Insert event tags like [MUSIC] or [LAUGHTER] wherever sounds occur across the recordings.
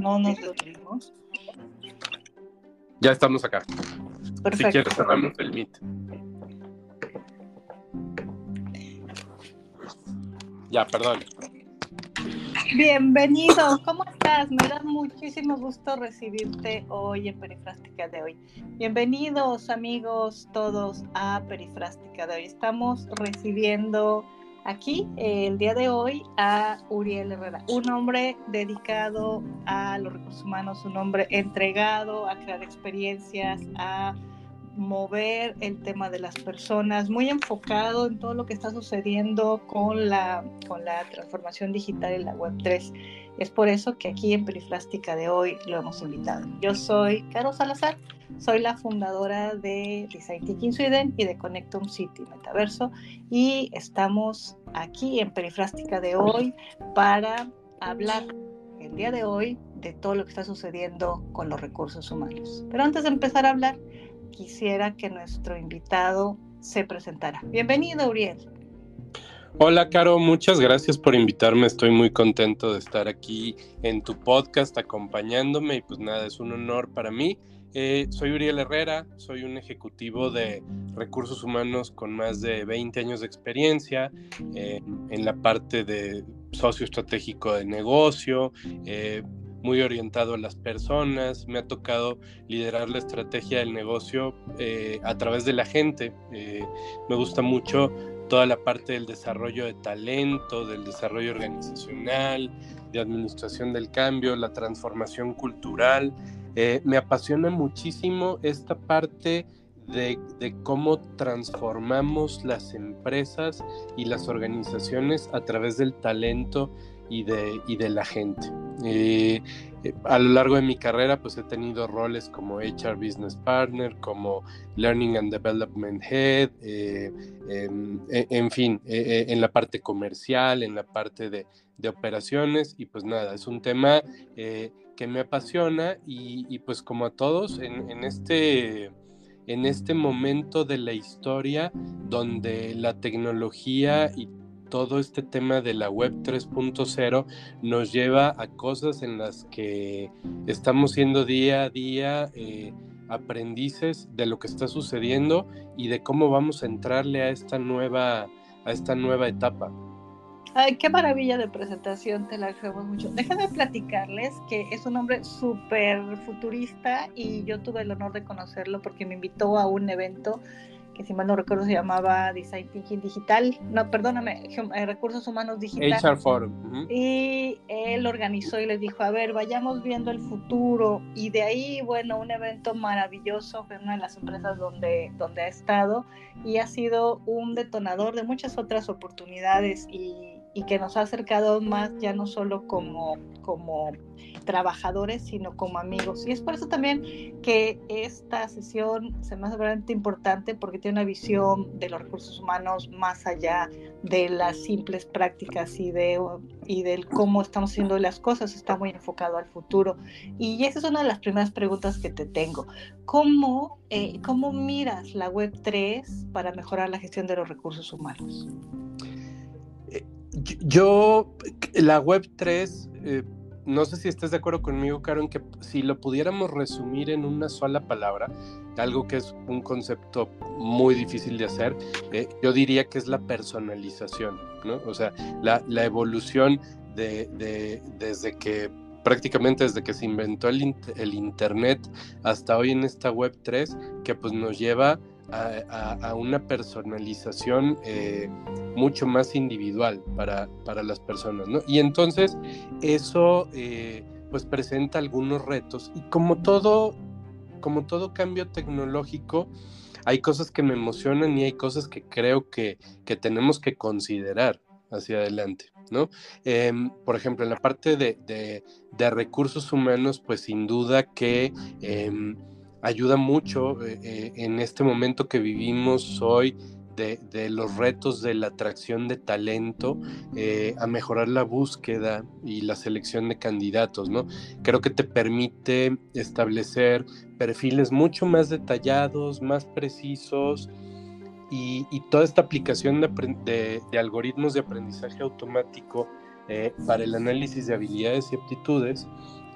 no nos detuvimos. Ya estamos acá. Perfecto. Si quieres, cerramos el Meet. Ya, perdón. Bienvenido, ¿cómo estás? Me da muchísimo gusto recibirte hoy en Perifrástica de hoy. Bienvenidos amigos todos a Perifrástica de hoy. Estamos recibiendo aquí eh, el día de hoy a Uriel Herrera, un hombre dedicado a los recursos humanos, un hombre entregado a crear experiencias, a mover el tema de las personas, muy enfocado en todo lo que está sucediendo con la, con la transformación digital en la Web 3. Es por eso que aquí en Perifrástica de hoy lo hemos invitado. Yo soy Caro Salazar, soy la fundadora de Design Thinking Sweden y de Connectum City Metaverso y estamos aquí en Perifrástica de hoy para hablar el día de hoy de todo lo que está sucediendo con los recursos humanos. Pero antes de empezar a hablar, quisiera que nuestro invitado se presentara. Bienvenido, Uriel. Hola, Caro, muchas gracias por invitarme. Estoy muy contento de estar aquí en tu podcast acompañándome y pues nada, es un honor para mí. Eh, soy Uriel Herrera, soy un ejecutivo de recursos humanos con más de 20 años de experiencia eh, en la parte de socio estratégico de negocio, eh, muy orientado a las personas, me ha tocado liderar la estrategia del negocio a través de la gente. Me gusta mucho toda la parte del desarrollo de talento, del desarrollo organizacional, de administración del cambio, la transformación cultural. Eh, me apasiona muchísimo esta parte de, de, cómo transformamos las empresas y las organizaciones a través del talento y de, y de la gente. Eh, eh, a lo largo de mi carrera pues he tenido roles como HR Business Partner, como Learning and Development Head, eh, en, fin, en la parte comercial, en la parte de, de, operaciones y pues nada, es un tema que me apasiona y, pues como a todos en, en este en este momento de la historia donde la tecnología y todo este tema de la web 3.0 nos lleva a cosas en las que estamos siendo día a día eh, aprendices de lo que está sucediendo y de cómo vamos a entrarle a esta nueva, a esta nueva etapa. Ay, qué maravilla de presentación, te la agradecemos mucho. Déjenme platicarles que es un hombre súper futurista y yo tuve el honor de conocerlo porque me invitó a un evento que si mal no recuerdo se llamaba Design Thinking Digital, no, perdóname, eh, Recursos Humanos Digital. HR Forum. Y él organizó y les dijo, a ver, vayamos viendo el futuro. Y de ahí, bueno, un evento maravilloso, fue una de las empresas donde, donde ha estado y ha sido un detonador de muchas otras oportunidades y y que nos ha acercado más ya no solo como, como trabajadores, sino como amigos. Y es por eso también que esta sesión se me hace realmente importante porque tiene una visión de los recursos humanos más allá de las simples prácticas y de y del cómo estamos haciendo las cosas, está muy enfocado al futuro. Y esa es una de las primeras preguntas que te tengo. ¿Cómo, eh, cómo miras la Web 3 para mejorar la gestión de los recursos humanos? Yo, la Web 3, eh, no sé si estás de acuerdo conmigo, Caro, en que si lo pudiéramos resumir en una sola palabra, algo que es un concepto muy difícil de hacer, eh, yo diría que es la personalización, ¿no? O sea, la, evolución de, desde que prácticamente desde que se inventó el, el, Internet hasta hoy en esta Web 3, que pues nos lleva a, una personalización eh, mucho más individual para, para, las personas, ¿no? Y entonces eso eh, pues presenta algunos retos y como todo, como todo cambio tecnológico, hay cosas que me emocionan y hay cosas que creo que, que tenemos que considerar hacia adelante, ¿no? Em, por ejemplo, en la parte de, de, recursos humanos, pues sin duda que em, ayuda mucho eh, eh, en este momento que vivimos hoy de, los retos de la atracción de talento eh, a mejorar la búsqueda y la selección de candidatos, ¿no? Creo que te permite establecer perfiles mucho más detallados, más precisos y, toda esta aplicación de, de, algoritmos de aprendizaje automático para el análisis de habilidades y aptitudes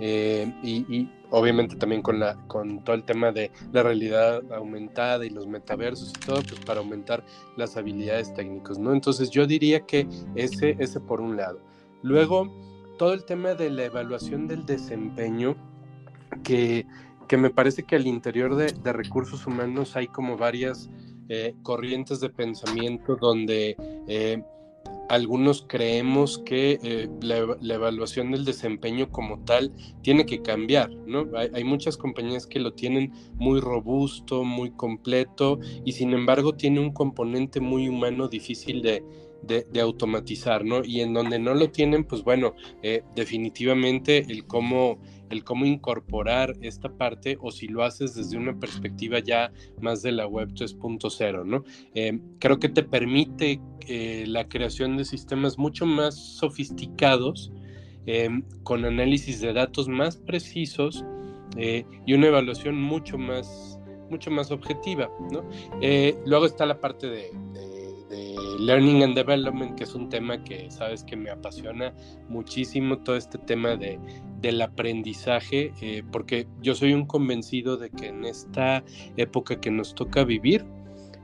y, obviamente también con, la, con todo el tema de la realidad aumentada y los metaversos y todo, pues para aumentar las habilidades técnicas, ¿no? Entonces yo diría que ese, ese por un lado. Luego, todo el tema de la evaluación del desempeño, que, que me parece que al interior de, de recursos humanos hay como varias eh, corrientes de pensamiento donde eh, algunos creemos que eh, la, evaluación del desempeño como tal tiene que cambiar, ¿no? Hay, muchas compañías que lo tienen muy robusto, muy completo y sin embargo tiene un componente muy humano difícil de, de, automatizar, ¿no? Y en donde no lo tienen, pues bueno, eh, definitivamente el cómo, el cómo incorporar esta parte o si lo haces desde una perspectiva ya más de la web 3.0, ¿no? Eh, creo que te permite eh, la creación de sistemas mucho más sofisticados, con análisis de datos más precisos y una evaluación mucho más mucho más objetiva, ¿no? luego está la parte de Learning and Development, que es un tema que sabes que me apasiona muchísimo, todo este tema de, del aprendizaje, eh, porque yo soy un convencido de que en esta época que nos toca vivir,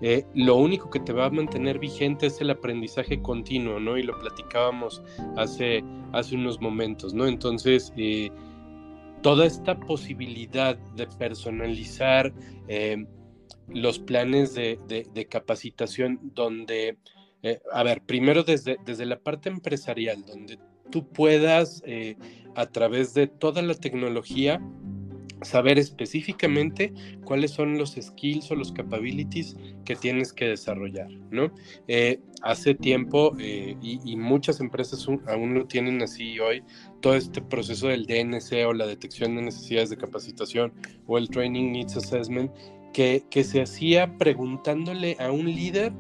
eh, lo único que te va a mantener vigente es el aprendizaje continuo, ¿no? Y lo platicábamos hace, hace unos momentos, ¿no? Entonces, eh, toda esta posibilidad de personalizar los planes de, capacitación donde eh, a ver, primero desde, desde la parte empresarial, donde tú puedas, eh, a través de toda la tecnología, saber específicamente cuáles son los skills o los capabilities que tienes que desarrollar, ¿no? Eh, hace tiempo, y, muchas empresas aún lo tienen así hoy, todo este proceso del DNC o la detección de necesidades de capacitación o el Training Needs Assessment, que, se hacía preguntándole a un líder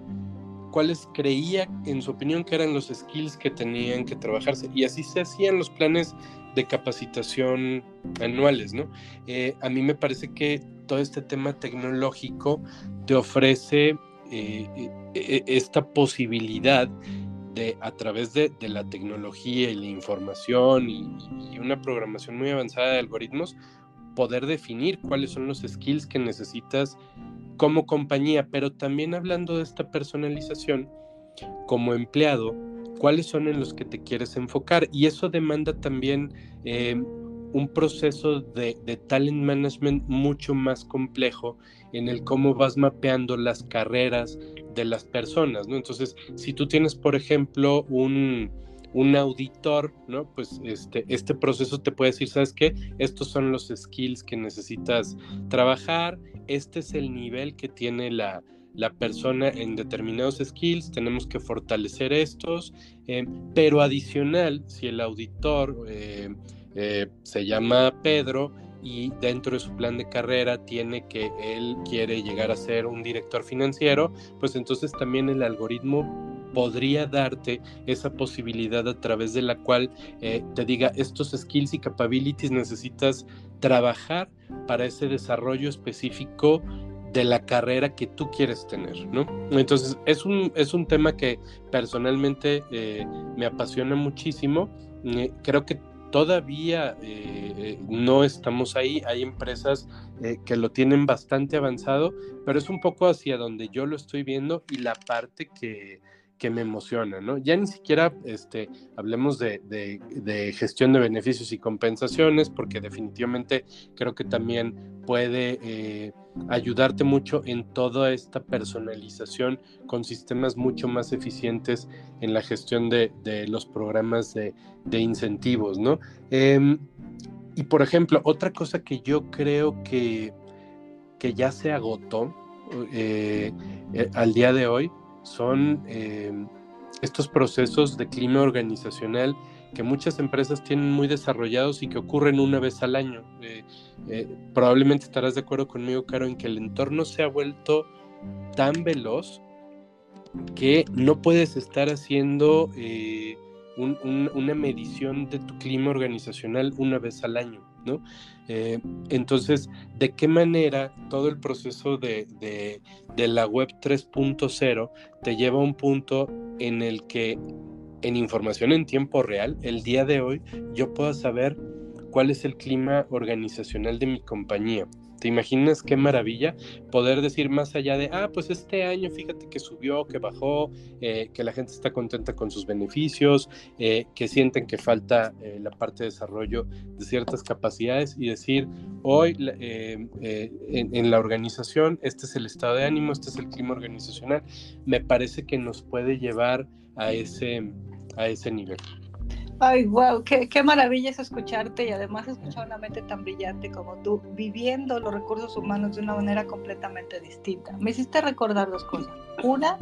cuáles creía, en su opinión, que eran los skills que tenían que trabajarse. Y así se hacían los planes de capacitación anuales, ¿no? Eh, a mí me parece que todo este tema tecnológico te ofrece eh, eh, esta posibilidad de, a través de, la tecnología y la información y, una programación muy avanzada de algoritmos, poder definir cuáles son los skills que necesitas como compañía, pero también hablando de esta personalización, como empleado, cuáles son en los que te quieres enfocar. Y eso demanda también eh, un proceso de, talent management mucho más complejo en el cómo vas mapeando las carreras de las personas, ¿no? Entonces, si tú tienes, por ejemplo, un, un auditor, ¿no? Pues este, este proceso te puede decir, ¿sabes qué? Estos son los skills que necesitas trabajar, este es el nivel que tiene la, persona en determinados skills, tenemos que fortalecer estos, eh, pero adicional, si el auditor eh, eh, se llama Pedro y dentro de su plan de carrera tiene que él quiere llegar a ser un director financiero, pues entonces también el algoritmo podría darte esa posibilidad a través de la cual te diga estos skills y capabilities necesitas trabajar para ese desarrollo específico de la carrera que tú quieres tener, ¿no? Entonces, es un, es un tema que personalmente eh, me apasiona muchísimo. Eh, creo que todavía eh, no estamos ahí. Hay empresas que lo tienen bastante avanzado, pero es un poco hacia donde yo lo estoy viendo y la parte que, que me emociona, ¿no? Ya ni siquiera este, hablemos de, gestión de beneficios y compensaciones, porque definitivamente creo que también puede eh, ayudarte mucho en toda esta personalización con sistemas mucho más eficientes en la gestión de, los programas de, incentivos, ¿no? Em, y por ejemplo, otra cosa que yo creo que, que ya se agotó eh, eh, al día de hoy son em, estos procesos de clima organizacional que muchas empresas tienen muy desarrollados y que ocurren una vez al año. Eh, eh, probablemente estarás de acuerdo conmigo, Caro, en que el entorno se ha vuelto tan veloz que no puedes estar haciendo eh, una medición de tu clima organizacional una vez al año. Eh, entonces, ¿de qué manera todo el proceso de, la web 3.0 te lleva a un punto en el que en información en tiempo real, el día de hoy, yo pueda saber cuál es el clima organizacional de mi compañía. ¿Te imaginas qué maravilla poder decir más allá de, ah, pues este año fíjate que subió, que bajó, eh, que la gente está contenta con sus beneficios, eh, que sienten que falta eh, la parte de desarrollo de ciertas capacidades y decir, hoy en, en, la organización, este es el estado de ánimo, este es el clima organizacional, me parece que nos puede llevar a ese, a ese nivel. Ay, wow, qué, qué, maravilla es escucharte y además escuchar una mente tan brillante como tú, viviendo los recursos humanos de una manera completamente distinta. Me hiciste recordar dos cosas. Una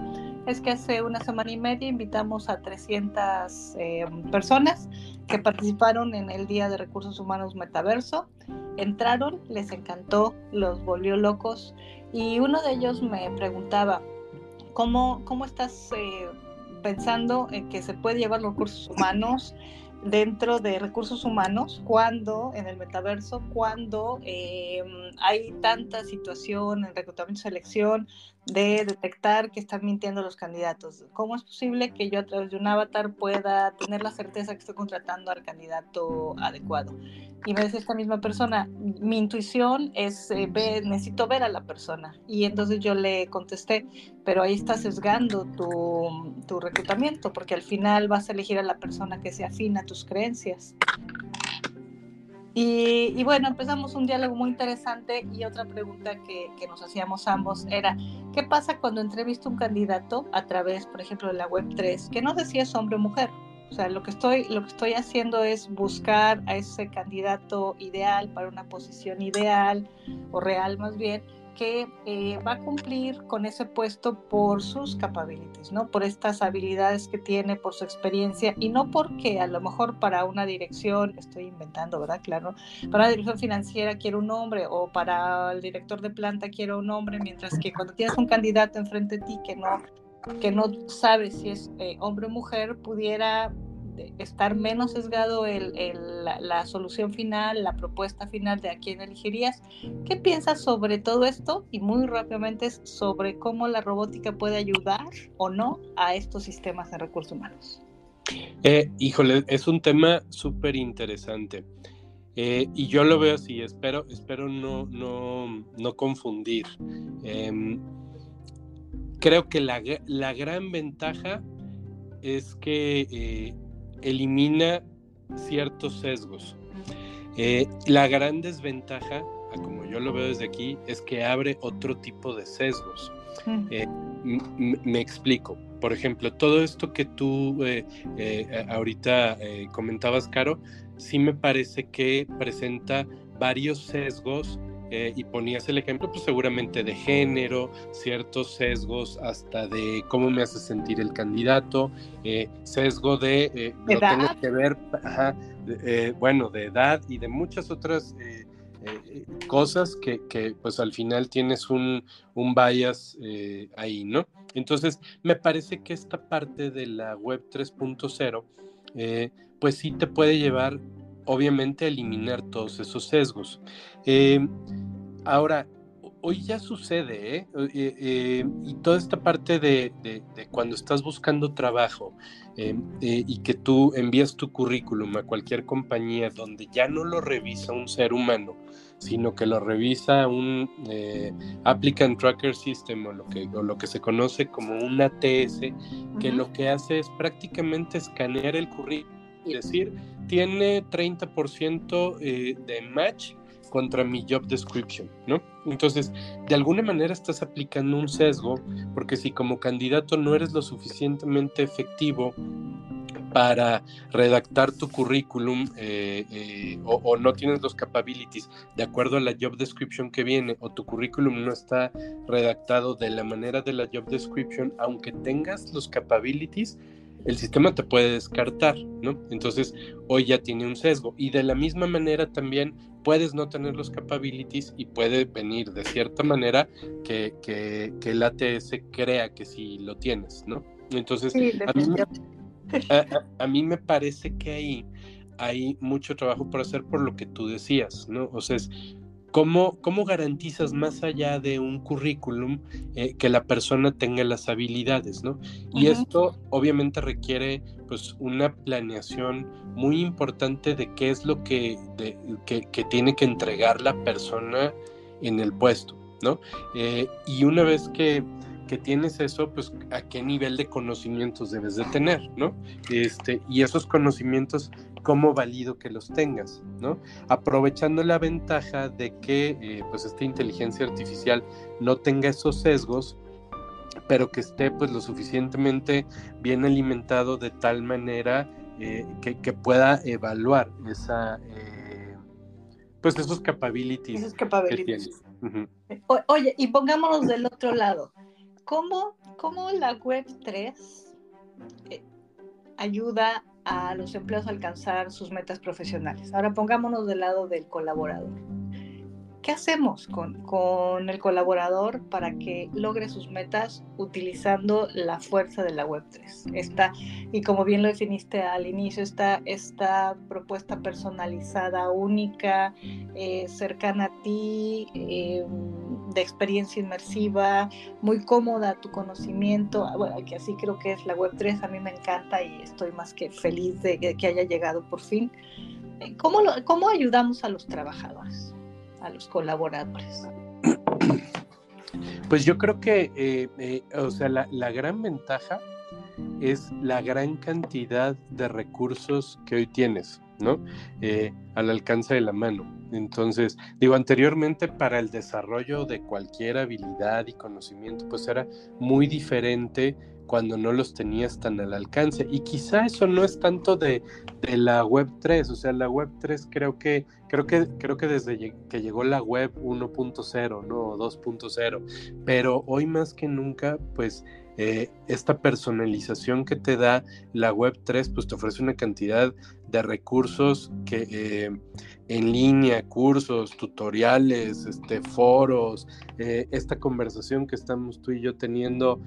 es que hace una semana y media invitamos a 300 eh, personas que participaron en el Día de Recursos Humanos Metaverso. Entraron, les encantó, los volvió locos y uno de ellos me preguntaba, ¿cómo, cómo estás... Eh, pensando en que se puede llevar los recursos humanos [LAUGHS] dentro de recursos humanos cuando en el metaverso, cuando eh, hay tanta situación en reclutamiento y selección de detectar que están mintiendo los candidatos. ¿Cómo es posible que yo a través de un avatar pueda tener la certeza que estoy contratando al candidato adecuado? Y me dice esta misma persona, mi intuición es, eh, necesito ver a la persona. Y entonces yo le contesté, pero ahí estás sesgando tu, tu reclutamiento, porque al final vas a elegir a la persona que se afina a tus creencias. Y, bueno, empezamos un diálogo muy interesante y otra pregunta que, nos hacíamos ambos era, ¿qué pasa cuando entrevisto un candidato a través, por ejemplo, de la Web3, que no sé es hombre o mujer? O sea, lo que estoy, lo que estoy haciendo es buscar a ese candidato ideal para una posición ideal o real más bien, que eh, va a cumplir con ese puesto por sus capabilities, ¿no? Por estas habilidades que tiene, por su experiencia y no porque a lo mejor para una dirección, estoy inventando, ¿verdad? Claro, para la dirección financiera quiero un hombre o para el director de planta quiero un hombre, mientras que cuando tienes un candidato enfrente de ti que no que no sabe si es eh, hombre o mujer, pudiera estar menos sesgado el, la, solución final, la propuesta final de a quién elegirías. ¿Qué piensas sobre todo esto? Y muy rápidamente sobre cómo la robótica puede ayudar o no a estos sistemas de recursos humanos. Eh, híjole, es un tema súper interesante. Eh, y yo lo veo así, espero, espero no, no, no confundir. Em, creo que la, la, gran ventaja es que eh, elimina ciertos sesgos. Eh, la gran desventaja, como yo lo veo desde aquí, es que abre otro tipo de sesgos. Eh, me explico. Por ejemplo, todo esto que tú eh, ahorita comentabas, Caro, sí me parece que presenta varios sesgos eh, y ponías el ejemplo, pues seguramente de género, ciertos sesgos hasta de cómo me hace sentir el candidato, eh, sesgo de eh, lo tengo que ver, bueno, de edad y de muchas otras cosas que, que, pues al final tienes un, un bias ahí, ¿no? Entonces, me parece que esta parte de la web 3.0, pues sí te puede llevar obviamente eliminar todos esos sesgos. Em, ahora, hoy ya sucede, ¿eh? Eh, eh, y toda esta parte de, cuando estás buscando trabajo em, y que tú envías tu currículum a cualquier compañía donde ya no lo revisa un ser humano, sino que lo revisa un Applicant Tracker System o lo, que, o lo que se conoce como un ATS, que lo que hace es prácticamente escanear el currículum decir, tiene 30% eh, de match contra mi job description, ¿no? Entonces, de alguna manera estás aplicando un sesgo, porque si como candidato no eres lo suficientemente efectivo para redactar tu currículum eh, eh, o, o, no tienes los capabilities de acuerdo a la job description que viene o tu currículum no está redactado de la manera de la job description, aunque tengas los capabilities, el sistema te puede descartar, ¿no? Entonces, hoy ya tiene un sesgo. Y de la misma manera también puedes no tener los capabilities y puede venir de cierta manera que, que, el ATS crea que sí lo tienes, ¿no? Entonces, a, mí, me parece que ahí hay mucho trabajo por hacer por lo que tú decías, ¿no? O sea, es ¿cómo, ¿cómo, garantizas más allá de un currículum eh, que la persona tenga las habilidades, ¿no? Y esto obviamente requiere pues una planeación muy importante de qué es lo que, que, tiene que entregar la persona en el puesto, ¿no? Eh, y una vez que, que, tienes eso, pues a qué nivel de conocimientos debes de tener, ¿no? Este, y esos conocimientos cómo valido que los tengas, ¿no? Aprovechando la ventaja de que eh, pues esta inteligencia artificial no tenga esos sesgos, pero que esté pues lo suficientemente bien alimentado de tal manera eh, que, pueda evaluar esa eh, pues esos capabilities, esos capabilities. oye, y pongámonos del otro lado. ¿Cómo, cómo la web 3 ayuda a los empleados alcanzar sus metas profesionales. Ahora pongámonos del lado del colaborador. ¿Qué hacemos con, el colaborador para que logre sus metas utilizando la fuerza de la Web3? Esta, y como bien lo definiste al inicio, esta, esta propuesta personalizada, única, eh, cercana a ti, eh, de experiencia inmersiva, muy cómoda tu conocimiento. Ah, bueno, que así creo que es la Web3, a mí me encanta y estoy más que feliz de que haya llegado por fin. ¿Cómo, cómo ayudamos a los trabajadores? A los colaboradores? Pues yo creo que, eh, eh, o sea, la, gran ventaja es la gran cantidad de recursos que hoy tienes, ¿no? Eh, al alcance de la mano. Entonces, digo, anteriormente para el desarrollo de cualquier habilidad y conocimiento, pues era muy diferente cuando no los tenías tan al alcance. Y quizá eso no es tanto de, la web 3, o sea, la web 3 creo que, creo que, creo que desde que llegó la web 1.0, ¿no? 2.0, pero hoy más que nunca, pues eh, esta personalización que te da la web 3, pues te ofrece una cantidad de recursos que eh, en línea, cursos, tutoriales, este, foros, eh, esta conversación que estamos tú y yo teniendo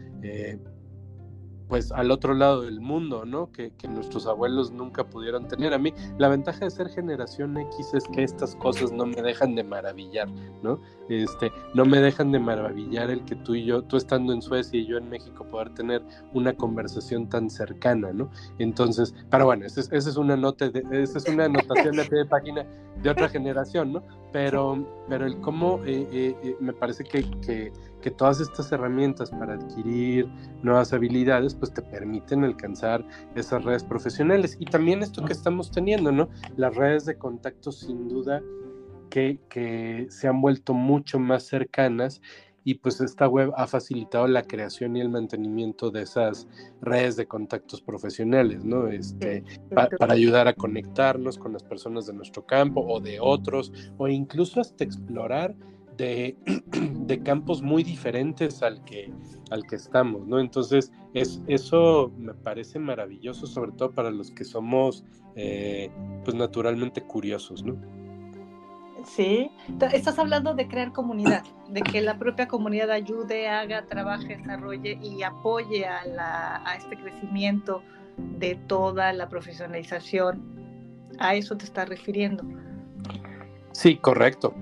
pues al otro lado del mundo, ¿no? Que, nuestros abuelos nunca pudieron tener. A mí la ventaja de ser generación X es que estas cosas no me dejan de maravillar, ¿no? Este, no me dejan de maravillar el que tú y yo, tú estando en Suecia y yo en México, poder tener una conversación tan cercana, ¿no? Entonces, pero bueno, esa es, una nota, de, esa es una anotación de página de otra generación, ¿no? Pero, pero el cómo eh, eh, eh, me parece que, que que todas estas herramientas para adquirir nuevas habilidades pues te permiten alcanzar esas redes profesionales y también esto que estamos teniendo, ¿no? Las redes de contacto sin duda que, que se han vuelto mucho más cercanas y pues esta web ha facilitado la creación y el mantenimiento de esas redes de contactos profesionales, ¿no? Este, para ayudar a conectarnos con las personas de nuestro campo o de otros, o incluso hasta explorar [CLEARS THROAT] de, campos muy diferentes al que, al que estamos, ¿no? Entonces, es, eso me parece maravilloso, sobre todo para los que somos, eh, pues, naturalmente curiosos, ¿no? Sí, estás hablando de crear comunidad, de que la propia comunidad ayude, haga, trabaje, desarrolle y apoye a, la, a este crecimiento de toda la profesionalización. A eso te estás refiriendo. Sí, correcto.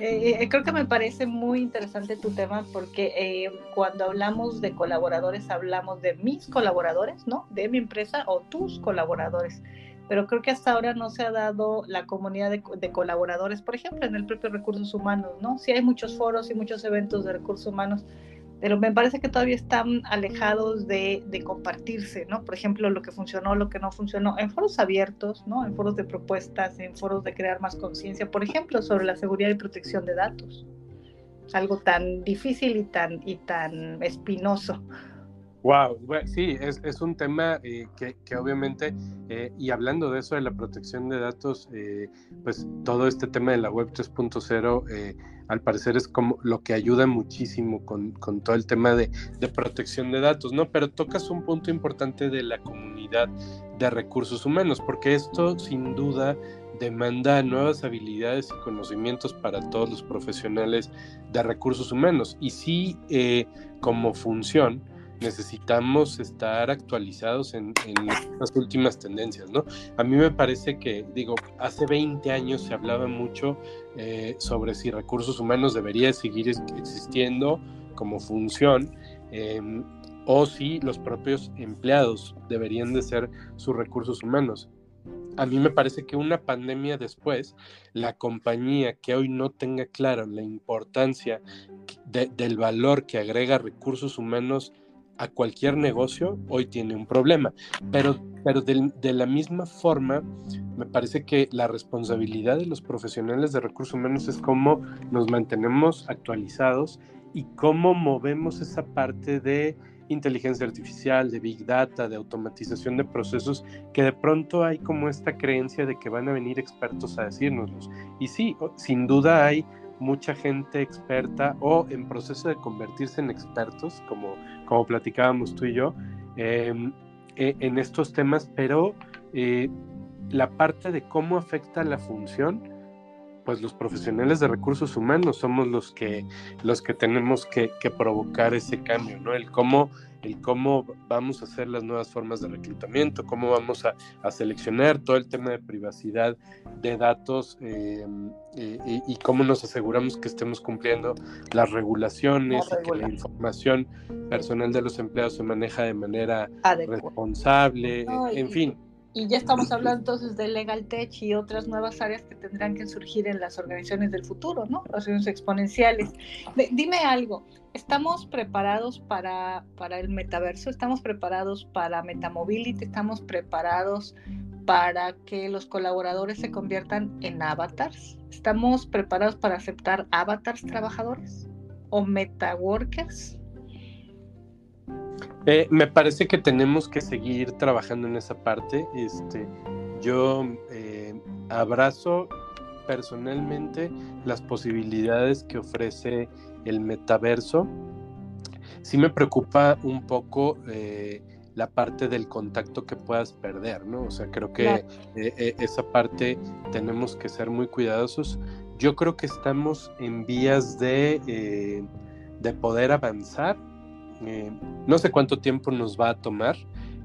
Eh, eh, creo que me parece muy interesante tu tema porque eh, cuando hablamos de colaboradores hablamos de mis colaboradores, ¿no? De mi empresa o tus colaboradores. Pero creo que hasta ahora no se ha dado la comunidad de, colaboradores, por ejemplo, en el propio recursos humanos, ¿no? Sí hay muchos foros y muchos eventos de recursos humanos, pero me parece que todavía están alejados de, compartirse, ¿no? Por ejemplo, lo que funcionó, lo que no funcionó, en foros abiertos, ¿no? En foros de propuestas, en foros de crear más conciencia, por ejemplo, sobre la seguridad y protección de datos. Algo tan difícil y tan, y tan espinoso. Wow, sí, es, un tema eh, que, obviamente, eh, y hablando de eso de la protección de datos, eh, pues todo este tema de la web 3.0 al parecer es como lo que ayuda muchísimo con, todo el tema de, protección de datos, ¿no? Pero tocas un punto importante de la comunidad de recursos humanos, porque esto sin duda demanda nuevas habilidades y conocimientos para todos los profesionales de recursos humanos. Y sí, eh, como función, necesitamos estar actualizados en, las últimas tendencias, ¿no? A mí me parece que, digo, hace 20 años se hablaba mucho eh, sobre si recursos humanos debería seguir existiendo como función em, o si los propios empleados deberían de ser sus recursos humanos. A mí me parece que una pandemia después, la compañía que hoy no tenga claro la importancia del valor que agrega recursos humanos a cualquier negocio, hoy tiene un problema. Pero, pero de, la misma forma, me parece que la responsabilidad de los profesionales de recursos humanos es cómo nos mantenemos actualizados y cómo movemos esa parte de inteligencia artificial, de big data, de automatización de procesos, que de pronto hay como esta creencia de que van a venir expertos a decírnoslos. Y sí, sin duda hay mucha gente experta o en proceso de convertirse en expertos, como, como platicábamos tú y yo, em, e, en estos temas, pero eh, la parte de cómo afecta la función, pues los profesionales de recursos humanos somos los que, los que tenemos que, que provocar ese cambio, ¿no? El cómo el cómo vamos a hacer las nuevas formas de reclutamiento, cómo vamos a, seleccionar todo el tema de privacidad de datos eh, eh, y, cómo nos aseguramos que estemos cumpliendo las regulaciones y que la información personal de los empleados se maneja de manera responsable, en fin. Y ya estamos hablando entonces de Legal Tech y otras nuevas áreas que tendrán que surgir en las organizaciones del futuro, ¿no? Organizaciones exponenciales. dime algo, ¿estamos preparados para, para el metaverso? ¿Estamos preparados para Metamobility? ¿Estamos preparados para que los colaboradores se conviertan en avatars? ¿Estamos preparados para aceptar avatars trabajadores o metaworkers? Eh, me parece que tenemos que seguir trabajando en esa parte. Este, yo eh, abrazo personalmente las posibilidades que ofrece el metaverso. Sí me preocupa un poco eh, la parte del contacto que puedas perder, ¿no? O sea, creo que esa parte tenemos que ser muy cuidadosos. Yo creo que estamos en vías de, de poder avanzar eh, no sé cuánto tiempo nos va a tomar,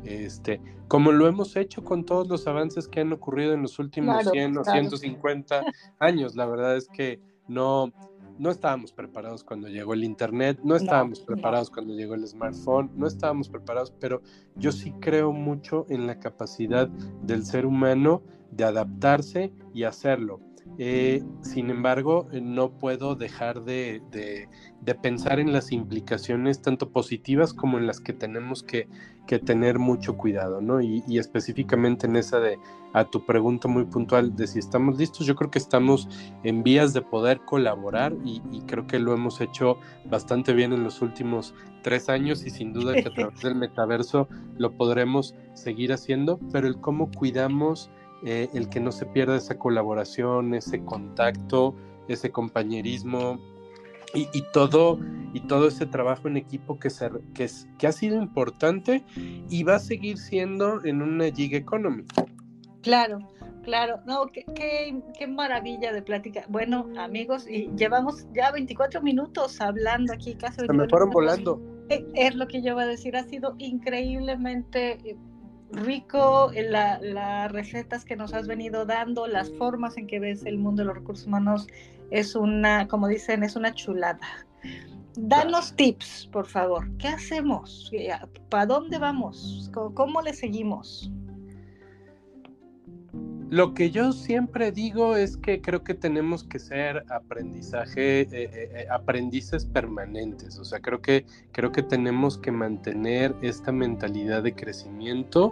este, como lo hemos hecho con todos los avances que han ocurrido en los últimos 100 o 150 [LAUGHS] años. La verdad es que no, no estábamos preparados cuando llegó el Internet, no estábamos preparados cuando llegó el smartphone, no estábamos preparados, pero yo sí creo mucho en la capacidad del ser humano de adaptarse y hacerlo. Eh, sin embargo, eh, no puedo dejar de, pensar en las implicaciones tanto positivas como en las que tenemos que, tener mucho cuidado, ¿no? Y, específicamente en esa de, a tu pregunta muy puntual de si estamos listos, yo creo que estamos en vías de poder colaborar y, creo que lo hemos hecho bastante bien en los últimos tres años y sin duda que a [LAUGHS] través del metaverso lo podremos seguir haciendo, pero el cómo cuidamos eh, el que no se pierda esa colaboración, ese contacto, ese compañerismo y, todo, y todo ese trabajo en equipo que, se, que, es, que ha sido importante y va a seguir siendo en una gig economy. Claro, Claro, no, qué, qué, maravilla de plática. Bueno, amigos, y llevamos ya 24 minutos hablando aquí, casi. Se me fueron volando. Eh, es lo que yo iba a decir, ha sido increíblemente eh, rico las recetas que nos has venido dando, las formas en que ves el mundo de los recursos humanos, es una, como dicen, es una chulada. Danos tips, por favor. ¿Qué hacemos? ¿Para dónde vamos? ¿Cómo, le seguimos? Lo que yo siempre digo es que creo que tenemos que ser aprendizaje, eh, eh, eh, aprendices permanentes. O sea, creo que, creo que tenemos que mantener esta mentalidad de crecimiento,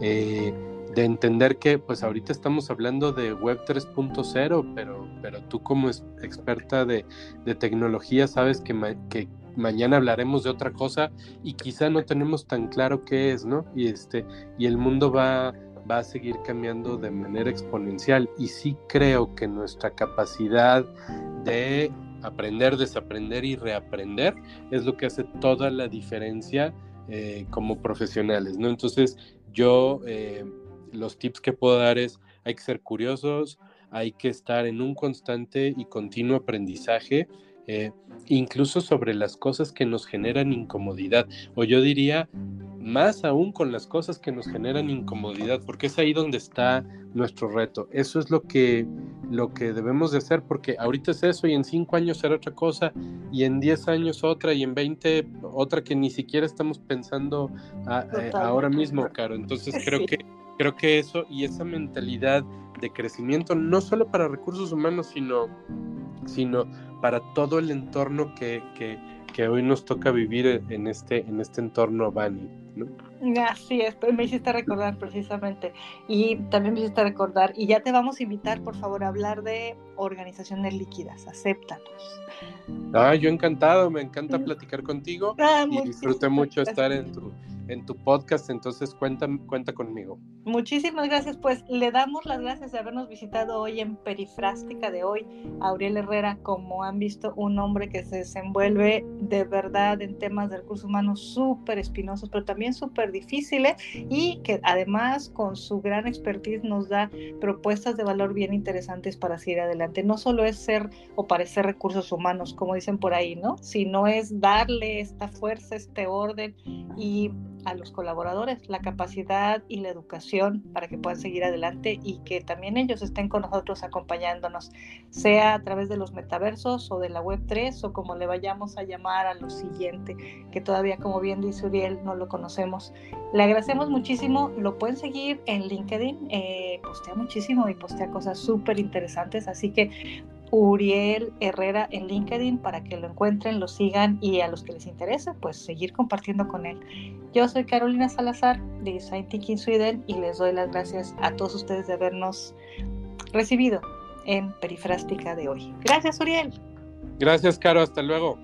de entender que pues ahorita estamos hablando de Web 3.0, pero, pero tú como experta de, tecnología sabes que, que mañana hablaremos de otra cosa y quizá no tenemos tan claro qué es, ¿no? Y este, y el mundo va va a seguir cambiando de manera exponencial y sí creo que nuestra capacidad de aprender, desaprender y reaprender es lo que hace toda la diferencia eh, como profesionales, ¿no? Entonces yo eh, los tips que puedo dar es hay que ser curiosos, hay que estar en un constante y continuo aprendizaje. Eh, incluso sobre las cosas que nos generan incomodidad, o yo diría más aún con las cosas que nos generan incomodidad, porque es ahí donde está nuestro reto. Eso es lo que, lo que debemos de hacer, porque ahorita es eso y en cinco años será otra cosa y en diez años otra y en veinte otra que ni siquiera estamos pensando eh, ahora mismo, Caro. Entonces [LAUGHS] creo que creo que eso y esa mentalidad de crecimiento no solo para recursos humanos, sino, sino para todo el entorno que, que, que hoy nos toca vivir en este, en este entorno Bani. ¿no? Así es, pues, me hiciste recordar precisamente. Y también me hiciste recordar, y ya te vamos a invitar, por favor, a hablar de organizaciones líquidas, acéptanos. Ah, yo encantado, me encanta platicar contigo ah, y disfruté mucho estar en tu, en tu podcast, entonces cuenta, cuenta conmigo. Muchísimas gracias, pues le damos las gracias de habernos visitado hoy en Perifrástica de hoy, Auriel Herrera, como han visto, un hombre que se desenvuelve de verdad en temas de recursos humanos súper espinosos, pero también súper difíciles y que además con su gran expertise nos da propuestas de valor bien interesantes para seguir adelante. No solo es ser o parecer recursos humanos, como dicen por ahí, ¿no? Sino es darle esta fuerza, este orden y a los colaboradores la capacidad y la educación para que puedan seguir adelante y que también ellos estén con nosotros acompañándonos, sea a través de los metaversos o de la web 3 o como le vayamos a llamar a lo siguiente, que todavía como bien dice Uriel no lo conocemos. Le agradecemos muchísimo, lo pueden seguir en LinkedIn, eh, postea muchísimo y postea cosas súper interesantes, así que Uriel Herrera en LinkedIn para que lo encuentren, lo sigan y a los que les interese, pues seguir compartiendo con él. Yo soy Carolina Salazar de Design Thinking Sweden y les doy las gracias a todos ustedes de habernos recibido en Perifrástica de hoy. Gracias, Uriel. Gracias, Caro. Hasta luego.